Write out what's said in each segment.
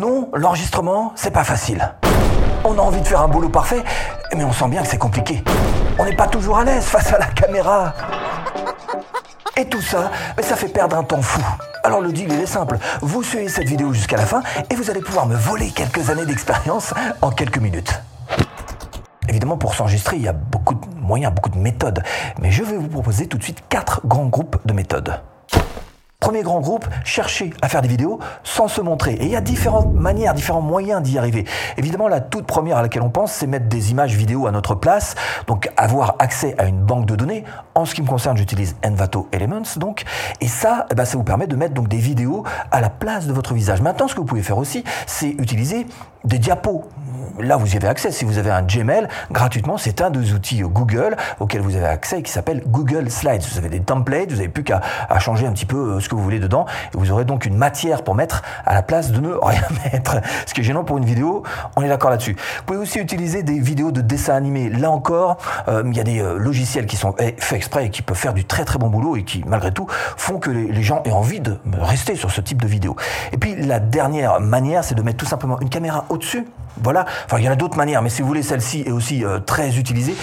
Non, l'enregistrement, c'est pas facile. On a envie de faire un boulot parfait, mais on sent bien que c'est compliqué. On n'est pas toujours à l'aise face à la caméra. Et tout ça, ça fait perdre un temps fou. Alors le deal, il est simple. Vous suivez cette vidéo jusqu'à la fin et vous allez pouvoir me voler quelques années d'expérience en quelques minutes. Évidemment, pour s'enregistrer, il y a beaucoup de moyens, beaucoup de méthodes. Mais je vais vous proposer tout de suite quatre grands groupes de méthodes. Premier grand groupe, chercher à faire des vidéos sans se montrer. Et il y a différentes manières, différents moyens d'y arriver. Évidemment, la toute première à laquelle on pense, c'est mettre des images vidéo à notre place, donc avoir accès à une banque de données. En ce qui me concerne, j'utilise Envato Elements, donc. Et ça, eh ben, ça vous permet de mettre donc des vidéos à la place de votre visage. Maintenant, ce que vous pouvez faire aussi, c'est utiliser des diapos. Là, vous y avez accès. Si vous avez un Gmail, gratuitement, c'est un des outils Google auxquels vous avez accès et qui s'appelle Google Slides. Vous avez des templates, vous n'avez plus qu'à changer un petit peu euh, ce que vous voulez dedans. Et vous aurez donc une matière pour mettre à la place de ne rien mettre. Ce qui est gênant pour une vidéo, on est d'accord là-dessus. Vous pouvez aussi utiliser des vidéos de dessin animé. Là encore, euh, il y a des euh, logiciels qui sont faits exprès et qui peuvent faire du très très bon boulot et qui, malgré tout, font que les, les gens aient envie de rester sur ce type de vidéo. Et puis, la dernière manière, c'est de mettre tout simplement une caméra au-dessus. Voilà. Enfin, il y en a d'autres manières, mais si vous voulez, celle-ci est aussi euh, très utilisée.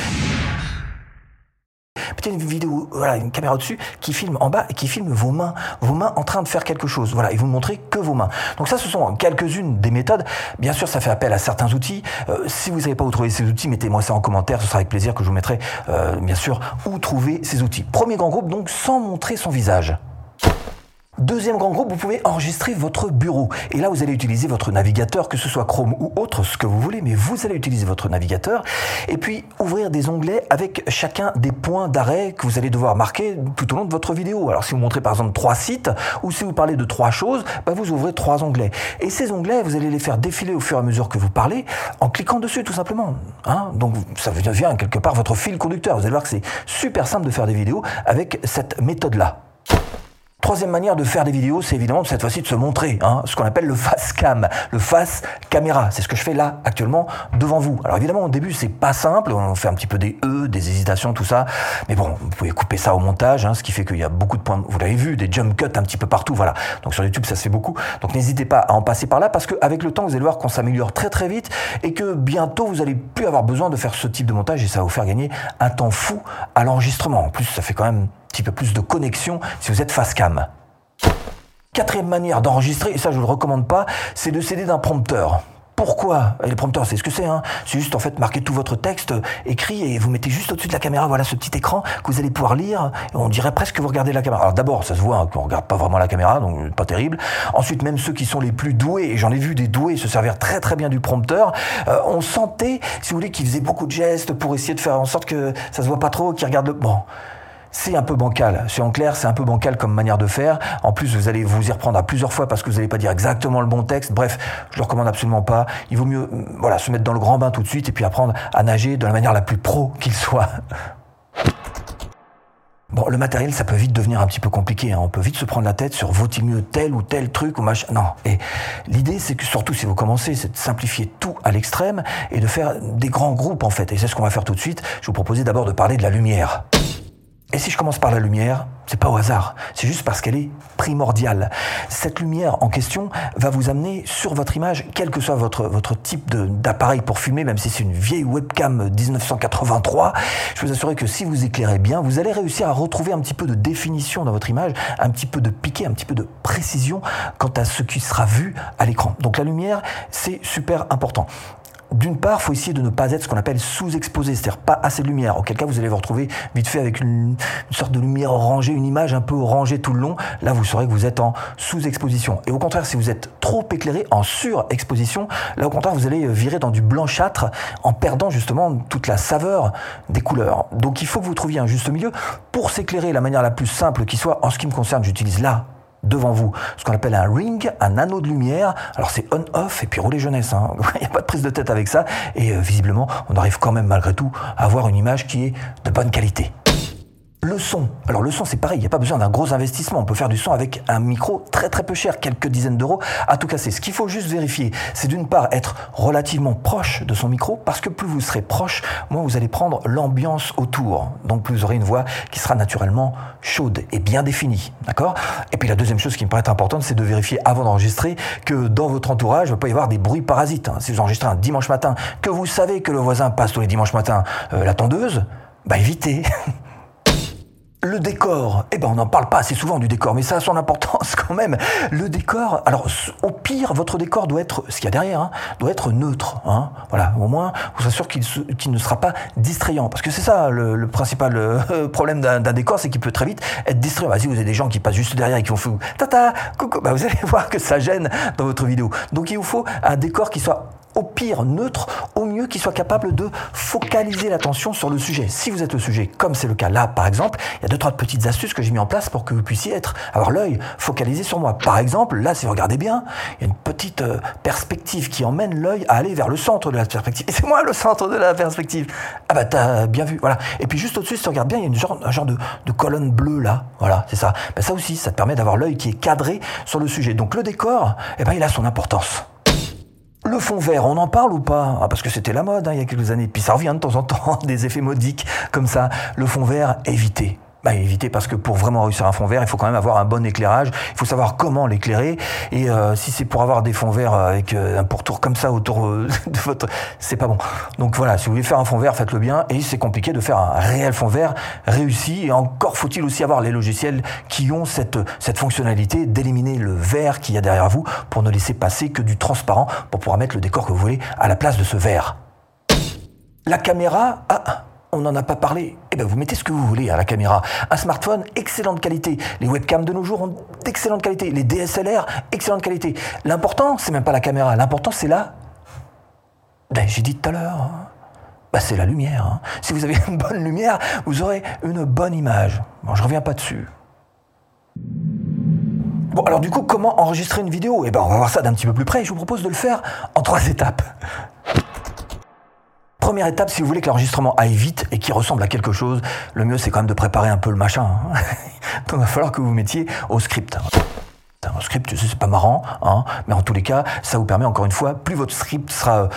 Peut-être une vidéo, voilà, une caméra au-dessus qui filme en bas et qui filme vos mains, vos mains en train de faire quelque chose. Voilà, et vous ne montrez que vos mains. Donc ça, ce sont quelques-unes des méthodes. Bien sûr, ça fait appel à certains outils. Euh, si vous ne savez pas où trouver ces outils, mettez-moi ça en commentaire. Ce sera avec plaisir que je vous mettrai, euh, bien sûr, où trouver ces outils. Premier grand groupe, donc, sans montrer son visage. Deuxième grand groupe, vous pouvez enregistrer votre bureau. Et là, vous allez utiliser votre navigateur, que ce soit Chrome ou autre, ce que vous voulez, mais vous allez utiliser votre navigateur. Et puis, ouvrir des onglets avec chacun des points d'arrêt que vous allez devoir marquer tout au long de votre vidéo. Alors, si vous montrez par exemple trois sites, ou si vous parlez de trois choses, bah, vous ouvrez trois onglets. Et ces onglets, vous allez les faire défiler au fur et à mesure que vous parlez, en cliquant dessus, tout simplement. Hein Donc, ça devient quelque part votre fil conducteur. Vous allez voir que c'est super simple de faire des vidéos avec cette méthode-là. Troisième manière de faire des vidéos, c'est évidemment cette fois-ci de se montrer, hein, ce qu'on appelle le face cam, le face caméra. C'est ce que je fais là actuellement devant vous. Alors évidemment au début c'est pas simple, on fait un petit peu des e, des hésitations, tout ça. Mais bon, vous pouvez couper ça au montage, hein, ce qui fait qu'il y a beaucoup de points. Vous l'avez vu, des jump cuts un petit peu partout, voilà. Donc sur YouTube ça se fait beaucoup. Donc n'hésitez pas à en passer par là parce qu'avec le temps vous allez voir qu'on s'améliore très très vite et que bientôt vous allez plus avoir besoin de faire ce type de montage et ça va vous faire gagner un temps fou à l'enregistrement. En plus ça fait quand même petit peu plus de connexion si vous êtes face cam. Quatrième manière d'enregistrer, et ça je ne le recommande pas, c'est de céder d'un prompteur. Pourquoi? Et les prompteurs, c'est ce que c'est. Hein c'est juste en fait marquer tout votre texte écrit et vous mettez juste au-dessus de la caméra, voilà ce petit écran que vous allez pouvoir lire. On dirait presque que vous regardez la caméra. Alors d'abord, ça se voit hein, qu'on regarde pas vraiment la caméra, donc pas terrible. Ensuite, même ceux qui sont les plus doués, et j'en ai vu des doués se servir très très bien du prompteur, euh, on sentait, si vous voulez, qu'ils faisaient beaucoup de gestes pour essayer de faire en sorte que ça se voit pas trop, qu'ils regardent le. Bon c'est un peu bancal. C'est en clair, c'est un peu bancal comme manière de faire. En plus, vous allez vous y reprendre à plusieurs fois parce que vous n'allez pas dire exactement le bon texte. Bref, je le recommande absolument pas. Il vaut mieux, euh, se mettre dans le grand bain tout de suite et puis apprendre à nager de la manière la plus pro qu'il soit. Bon, le matériel, ça peut vite devenir un petit peu compliqué. Hein. On peut vite se prendre la tête sur vaut-il mieux tel ou tel truc ou machin. Non. Et l'idée, c'est que surtout si vous commencez, c'est de simplifier tout à l'extrême et de faire des grands groupes en fait. Et c'est ce qu'on va faire tout de suite. Je vous proposais d'abord de parler de la lumière. Et si je commence par la lumière, c'est pas au hasard, c'est juste parce qu'elle est primordiale. Cette lumière en question va vous amener sur votre image, quel que soit votre, type d'appareil pour filmer, même si c'est une vieille webcam 1983, je peux vous assurer que si vous éclairez bien, vous allez réussir à retrouver un petit peu de définition dans votre image, un petit peu de piqué, un petit peu de précision quant à ce qui sera vu à l'écran. Donc la lumière, c'est super important d'une part, il faut essayer de ne pas être ce qu'on appelle sous-exposé, c'est-à-dire pas assez de lumière. Auquel cas, vous allez vous retrouver vite fait avec une, sorte de lumière orangée, une image un peu orangée tout le long. Là, vous saurez que vous êtes en sous-exposition. Et au contraire, si vous êtes trop éclairé, en surexposition, là, au contraire, vous allez virer dans du blanchâtre en perdant justement toute la saveur des couleurs. Donc, il faut que vous trouviez un juste milieu pour s'éclairer la manière la plus simple qui soit. En ce qui me concerne, j'utilise là devant vous ce qu'on appelle un ring, un anneau de lumière. Alors c'est on-off et puis rouler jeunesse. Hein. Il n'y a pas de prise de tête avec ça. Et euh, visiblement, on arrive quand même malgré tout à avoir une image qui est de bonne qualité. Le son. Alors le son, c'est pareil, il n'y a pas besoin d'un gros investissement. On peut faire du son avec un micro très très peu cher, quelques dizaines d'euros à tout casser. Ce qu'il faut juste vérifier, c'est d'une part être relativement proche de son micro, parce que plus vous serez proche, moins vous allez prendre l'ambiance autour. Donc plus vous aurez une voix qui sera naturellement chaude et bien définie. D'accord? Et puis la deuxième chose qui me paraît importante, c'est de vérifier avant d'enregistrer que dans votre entourage, il ne va pas y avoir des bruits parasites. Si vous enregistrez un dimanche matin, que vous savez que le voisin passe tous les dimanches matins euh, la tondeuse, bah évitez. Le décor, eh ben on n'en parle pas assez souvent du décor, mais ça a son importance quand même. Le décor, alors au pire, votre décor doit être, ce qu'il y a derrière, hein, doit être neutre. Hein. Voilà, au moins, vous assure qu'il ne sera pas distrayant, parce que c'est ça le, principal euh, problème d'un décor, c'est qu'il peut très vite être distrayant. Si vous avez des gens qui passent juste derrière et qui vont tata, coucou, bah, vous allez voir que ça gêne dans votre vidéo. Donc il vous faut un décor qui soit au pire neutre, au mieux qu'il soit capable de focaliser l'attention sur le sujet. Si vous êtes le sujet, comme c'est le cas là par exemple, il y a deux trois petites astuces que j'ai mis en place pour que vous puissiez être avoir l'œil focalisé sur moi. Par exemple, là si vous regardez bien, il y a une petite euh, perspective qui emmène l'œil à aller vers le centre de la perspective. Et c'est moi le centre de la perspective. Ah bah t'as bien vu, voilà. Et puis juste au-dessus, si tu regardes bien, il y a une genre, un genre de, colonne bleue là, voilà, c'est ça. Bah, ça aussi, ça te permet d'avoir l'œil qui est cadré sur le sujet. Donc le décor, eh ben il a son importance. Le fond vert, on en parle ou pas? Ah, Parce que c'était la mode hein, il y a quelques années. Puis ça revient de temps en temps, des effets modiques comme ça. Le fond vert, évitez bah, éviter parce que pour vraiment réussir un fond vert, il faut quand même avoir un bon éclairage. Il faut savoir comment l'éclairer. Et euh, si c'est pour avoir des fonds verts avec euh, un pourtour comme ça autour euh, de votre, c'est pas bon. Donc voilà, si vous voulez faire un fond vert, faites-le bien. Et c'est compliqué de faire un réel fond vert réussi. Et encore faut-il aussi avoir les logiciels qui ont cette cette fonctionnalité d'éliminer le vert qu'il y a derrière vous pour ne laisser passer que du transparent pour pouvoir mettre le décor que vous voulez à la place de ce vert. La caméra, ah, on n'en a pas parlé. Eh bien, vous mettez ce que vous voulez à la caméra. Un smartphone, excellente qualité. Les webcams de nos jours ont d'excellente qualité. Les DSLR, excellente qualité. L'important, c'est même pas la caméra. L'important, c'est la. Ben, j'ai dit tout à l'heure. Hein. Ben, c'est la lumière. Hein. Si vous avez une bonne lumière, vous aurez une bonne image. Bon, je reviens pas dessus. Bon, alors du coup, comment enregistrer une vidéo? Eh ben, on va voir ça d'un petit peu plus près. Je vous propose de le faire en trois étapes. Première étape, si vous voulez que l'enregistrement aille vite et qu'il ressemble à quelque chose, le mieux c'est quand même de préparer un peu le machin. Hein. Donc il va falloir que vous mettiez au script. Un script, c'est pas marrant, hein, mais en tous les cas, ça vous permet encore une fois, plus votre script sera,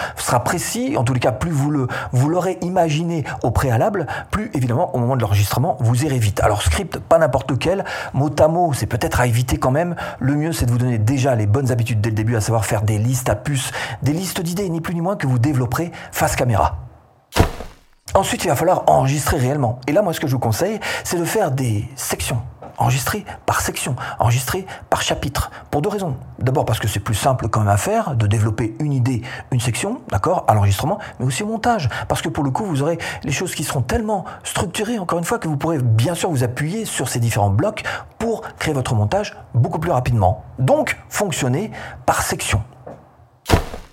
précis, en tous les cas, plus vous vous l'aurez imaginé au préalable, plus évidemment au moment de l'enregistrement, vous irez vite. Alors script, pas n'importe lequel, mot à mot, c'est peut-être à éviter quand même. Le mieux, c'est de vous donner déjà les bonnes habitudes dès le début, à savoir faire des listes à puces, des listes d'idées, ni plus ni moins que vous développerez face caméra. Ensuite, il va falloir enregistrer réellement. Et là, moi, ce que je vous conseille, c'est de faire des sections. Enregistrer par section, enregistrer par chapitre. Pour deux raisons. D'abord parce que c'est plus simple quand même à faire de développer une idée, une section, d'accord, à l'enregistrement, mais aussi au montage. Parce que pour le coup, vous aurez les choses qui seront tellement structurées, encore une fois, que vous pourrez bien sûr vous appuyer sur ces différents blocs pour créer votre montage beaucoup plus rapidement. Donc, fonctionner par section.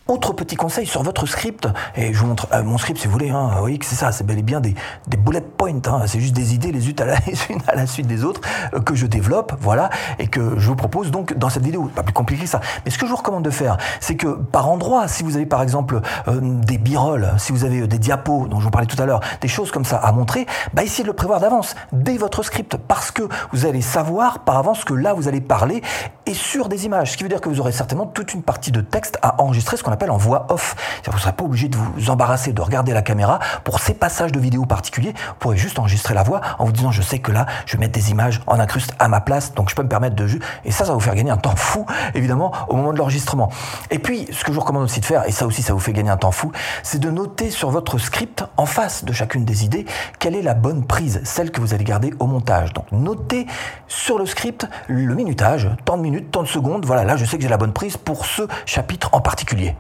Autre petit conseil sur votre script, et je vous montre euh, mon script si vous voulez, hein, vous voyez que c'est ça, c'est bel et bien des, bullet points, hein, c'est juste des idées les unes à la, à la suite des autres euh, que je développe, voilà, et que je vous propose donc dans cette vidéo. Pas plus compliqué que ça. Mais ce que je vous recommande de faire, c'est que par endroit, si vous avez par exemple euh, des birolles, si vous avez des diapos dont je vous parlais tout à l'heure, des choses comme ça à montrer, bah essayez de le prévoir d'avance, dès votre script, parce que vous allez savoir par avance que là vous allez parler et sur des images, ce qui veut dire que vous aurez certainement toute une partie de texte à enregistrer, ce qu'on appelle en voix off. Vous ne serez pas obligé de vous embarrasser de regarder la caméra pour ces passages de vidéo particuliers. Vous pourrez juste enregistrer la voix en vous disant je sais que là, je vais mettre des images en incruste à ma place, donc je peux me permettre de... Et ça, ça va vous faire gagner un temps fou, évidemment, au moment de l'enregistrement. Et puis, ce que je vous recommande aussi de faire, et ça aussi, ça vous fait gagner un temps fou, c'est de noter sur votre script, en face de chacune des idées, quelle est la bonne prise, celle que vous allez garder au montage. Donc, notez sur le script le minutage, tant de minutes, tant de secondes. Voilà, là, je sais que j'ai la bonne prise pour ce chapitre en particulier.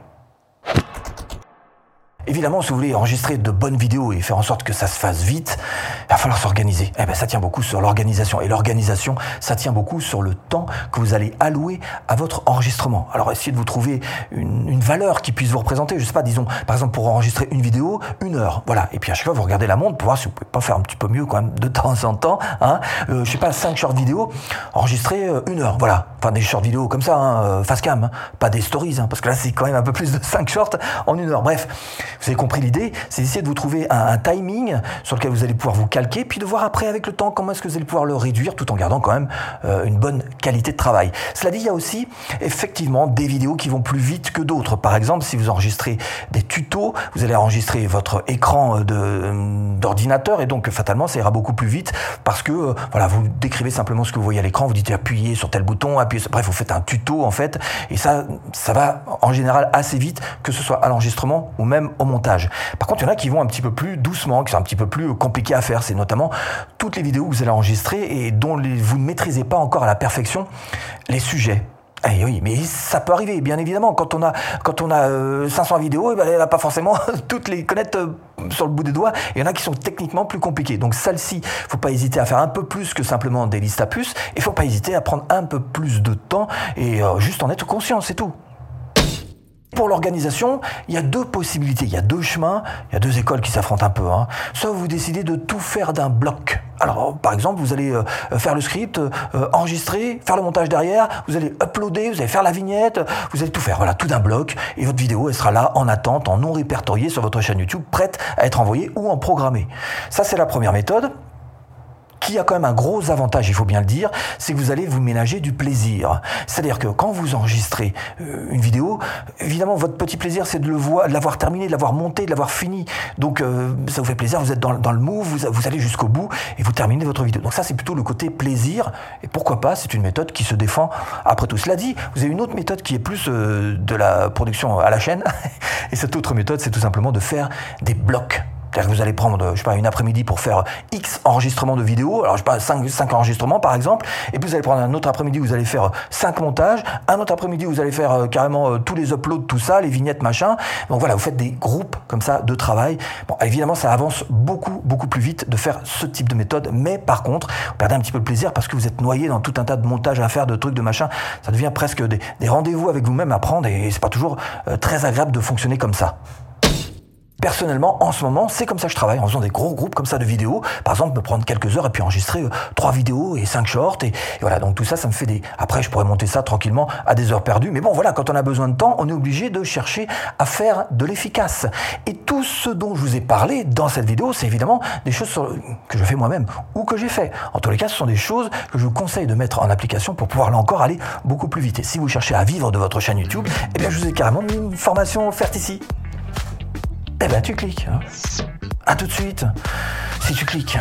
Évidemment, si vous voulez enregistrer de bonnes vidéos et faire en sorte que ça se fasse vite, il va falloir s'organiser. Eh ben, ça tient beaucoup sur l'organisation. Et l'organisation, ça tient beaucoup sur le temps que vous allez allouer à votre enregistrement. Alors, essayez de vous trouver une, valeur qui puisse vous représenter. Je sais pas, disons, par exemple, pour enregistrer une vidéo, une heure. Voilà. Et puis, à chaque fois, vous regardez la montre pour voir si vous pouvez pas faire un petit peu mieux quand même de temps en temps. Hein. Euh, je sais pas, cinq short vidéo, enregistrer euh, une heure. Voilà. Enfin, des short vidéo comme ça, hein, euh, face cam. Hein. Pas des stories, hein, parce que là, c'est quand même un peu plus de cinq shorts en une heure. Bref Vous avez compris l'idée C'est d'essayer de vous trouver un, timing sur lequel vous allez pouvoir vous calquer, puis de voir après avec le temps comment est-ce que vous allez pouvoir le réduire tout en gardant quand même euh, une bonne qualité de travail. Cela dit, il y a aussi effectivement des vidéos qui vont plus vite que d'autres. Par exemple, si vous enregistrez des tutos, vous allez enregistrer votre écran d'ordinateur et donc fatalement ça ira beaucoup plus vite parce que euh, voilà, vous décrivez simplement ce que vous voyez à l'écran, vous dites appuyez sur tel bouton, appuyez bref, vous faites un tuto en fait et ça ça va en général assez vite que ce soit à l'enregistrement ou même au Par contre, il y en a qui vont un petit peu plus doucement, qui sont un petit peu plus compliqués à faire, c'est notamment toutes les vidéos que vous allez enregistrer et dont vous ne maîtrisez pas encore à la perfection les sujets. Eh oui, mais ça peut arriver, bien évidemment. Quand on a, quand on a 500 euh, vidéos, eh ben, elle n'a pas forcément toutes les connaître euh, sur le bout des doigts. Il y en a qui sont techniquement plus compliquées. Donc celle-ci, faut pas hésiter à faire un peu plus que simplement des listes à puces. Il faut pas hésiter à prendre un peu plus de temps et euh, juste en être conscient, c'est tout. Pour l'organisation, il y a deux possibilités, il y a deux chemins, il y a deux écoles qui s'affrontent un peu. Hein. Soit vous décidez de tout faire d'un bloc. Alors, par exemple, vous allez euh, faire le script, euh, enregistrer, faire le montage derrière, vous allez uploader, vous allez faire la vignette, vous allez tout faire, voilà, tout d'un bloc, et votre vidéo, elle sera là en attente, en non répertoriée sur votre chaîne YouTube, prête à être envoyée ou en programmée. Ça, c'est la première méthode qui a quand même un gros avantage, il faut bien le dire, c'est que vous allez vous ménager du plaisir. C'est-à-dire que quand vous enregistrez euh, une vidéo, évidemment, votre petit plaisir, c'est de l'avoir terminé, de l'avoir monté, de l'avoir fini. Donc, euh, ça vous fait plaisir, vous êtes dans, le move, vous, allez jusqu'au bout et vous terminez votre vidéo. Donc ça, c'est plutôt le côté plaisir. Et pourquoi pas, c'est une méthode qui se défend après tout. Cela dit, vous avez une autre méthode qui est plus euh, de la production à la chaîne. et cette autre méthode, c'est tout simplement de faire des blocs c'est-à-dire que vous allez prendre, une après-midi pour faire X enregistrements de vidéos, alors je sais pas, 5, 5 enregistrements par exemple, et puis vous allez prendre un autre après-midi où vous allez faire 5 montages, un autre après-midi où vous allez faire euh, carrément euh, tous les uploads, tout ça, les vignettes, machin. Donc voilà, vous faites des groupes comme ça de travail. Bon, évidemment, ça avance beaucoup, beaucoup plus vite de faire ce type de méthode, mais par contre, vous perdez un petit peu le plaisir parce que vous êtes noyé dans tout un tas de montages à faire, de trucs, de machin. Ça devient presque des, rendez-vous avec vous-même à prendre et c'est pas toujours euh, très agréable de fonctionner comme ça. Personnellement, en ce moment, c'est comme ça que je travaille, en faisant des gros groupes comme ça de vidéos. Par exemple, me prendre quelques heures et puis enregistrer euh, trois vidéos et cinq shorts. Et, voilà, donc tout ça, ça me fait des... Après, je pourrais monter ça tranquillement à des heures perdues. Mais bon, voilà, quand on a besoin de temps, on est obligé de chercher à faire de l'efficace. Et tout ce dont je vous ai parlé dans cette vidéo, c'est évidemment des choses que je fais moi-même ou que j'ai fait. En tous les cas, ce sont des choses que je vous conseille de mettre en application pour pouvoir là encore aller beaucoup plus vite. Et si vous cherchez à vivre de votre chaîne YouTube, eh bien, je vous ai carrément mis une formation offerte ici eh ben tu cliques. Hein. À tout de suite, si tu cliques.